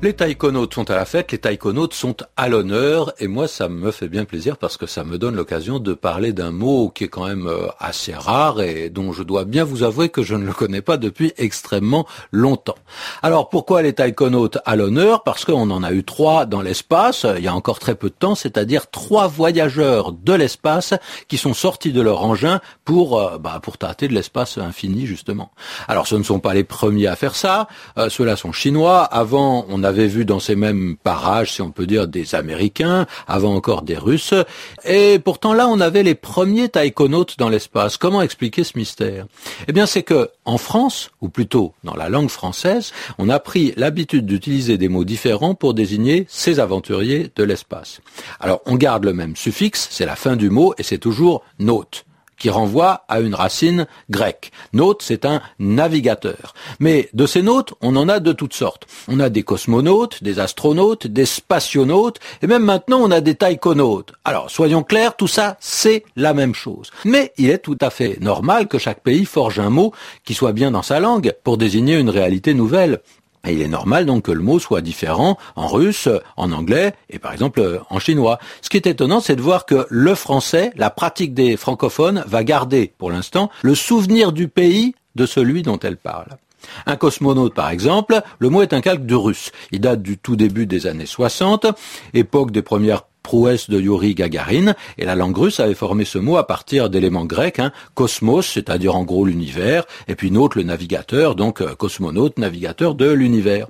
Les taïkonautes sont à la fête, les taïkonautes sont à l'honneur, et moi ça me fait bien plaisir parce que ça me donne l'occasion de parler d'un mot qui est quand même euh, assez rare et dont je dois bien vous avouer que je ne le connais pas depuis extrêmement longtemps. Alors pourquoi les taïkonautes à l'honneur? Parce qu'on en a eu trois dans l'espace, il y a encore très peu de temps, c'est-à-dire trois voyageurs de l'espace qui sont sortis de leur engin pour, euh, bah, pour tâter de l'espace infini justement. Alors ce ne sont pas les premiers à faire ça, euh, ceux-là sont chinois, avant on a avait vu dans ces mêmes parages, si on peut dire, des Américains, avant encore des Russes, et pourtant là, on avait les premiers taïkonautes dans l'espace. Comment expliquer ce mystère? Eh bien, c'est que en France, ou plutôt dans la langue française, on a pris l'habitude d'utiliser des mots différents pour désigner ces aventuriers de l'espace. Alors, on garde le même suffixe, c'est la fin du mot, et c'est toujours naute qui renvoie à une racine grecque. Naute, c'est un navigateur. Mais de ces nautes, on en a de toutes sortes. On a des cosmonautes, des astronautes, des spationautes, et même maintenant on a des taïkonautes. Alors, soyons clairs, tout ça, c'est la même chose. Mais il est tout à fait normal que chaque pays forge un mot qui soit bien dans sa langue pour désigner une réalité nouvelle. Et il est normal donc que le mot soit différent en russe, en anglais et par exemple en chinois. Ce qui est étonnant, c'est de voir que le français, la pratique des francophones, va garder pour l'instant le souvenir du pays de celui dont elle parle. Un cosmonaute, par exemple, le mot est un calque du russe. Il date du tout début des années 60, époque des premières prouesse de Yuri Gagarin, et la langue russe avait formé ce mot à partir d'éléments grecs, hein, cosmos, c'est-à-dire en gros l'univers, et puis naute, le navigateur, donc euh, cosmonaute, navigateur de l'univers.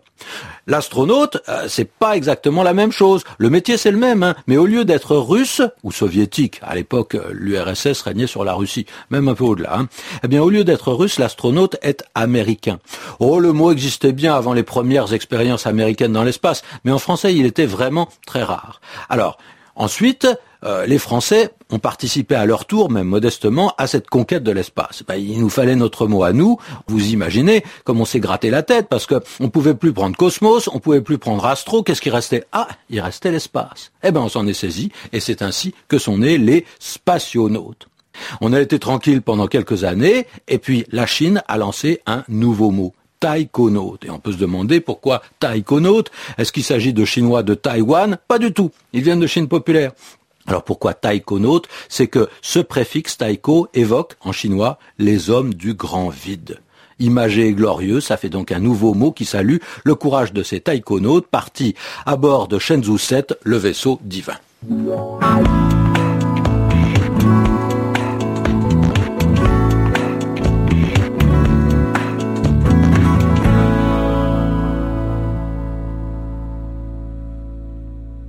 L'astronaute, euh, c'est pas exactement la même chose. Le métier c'est le même, hein, mais au lieu d'être russe ou soviétique, à l'époque euh, l'URSS régnait sur la Russie, même un peu au-delà. Hein, eh bien au lieu d'être russe, l'astronaute est américain. Oh, le mot existait bien avant les premières expériences américaines dans l'espace, mais en français il était vraiment très rare. Alors Ensuite, euh, les Français ont participé à leur tour, même modestement, à cette conquête de l'espace. Ben, il nous fallait notre mot à nous. Vous imaginez comme on s'est gratté la tête parce que on pouvait plus prendre Cosmos, on pouvait plus prendre Astro. Qu'est-ce qui restait? Ah, il restait l'espace. Eh ben, on s'en est saisi et c'est ainsi que sont nés les spationautes. On a été tranquille pendant quelques années et puis la Chine a lancé un nouveau mot taïkonaute. Et on peut se demander pourquoi taïkonaute Est-ce qu'il s'agit de Chinois de Taïwan? Pas du tout. Ils viennent de Chine populaire. Alors pourquoi taïkonaute C'est que ce préfixe taïko évoque en chinois les hommes du grand vide. Imagé et glorieux, ça fait donc un nouveau mot qui salue le courage de ces taïkonautes partis à bord de Shenzhou 7, le vaisseau divin.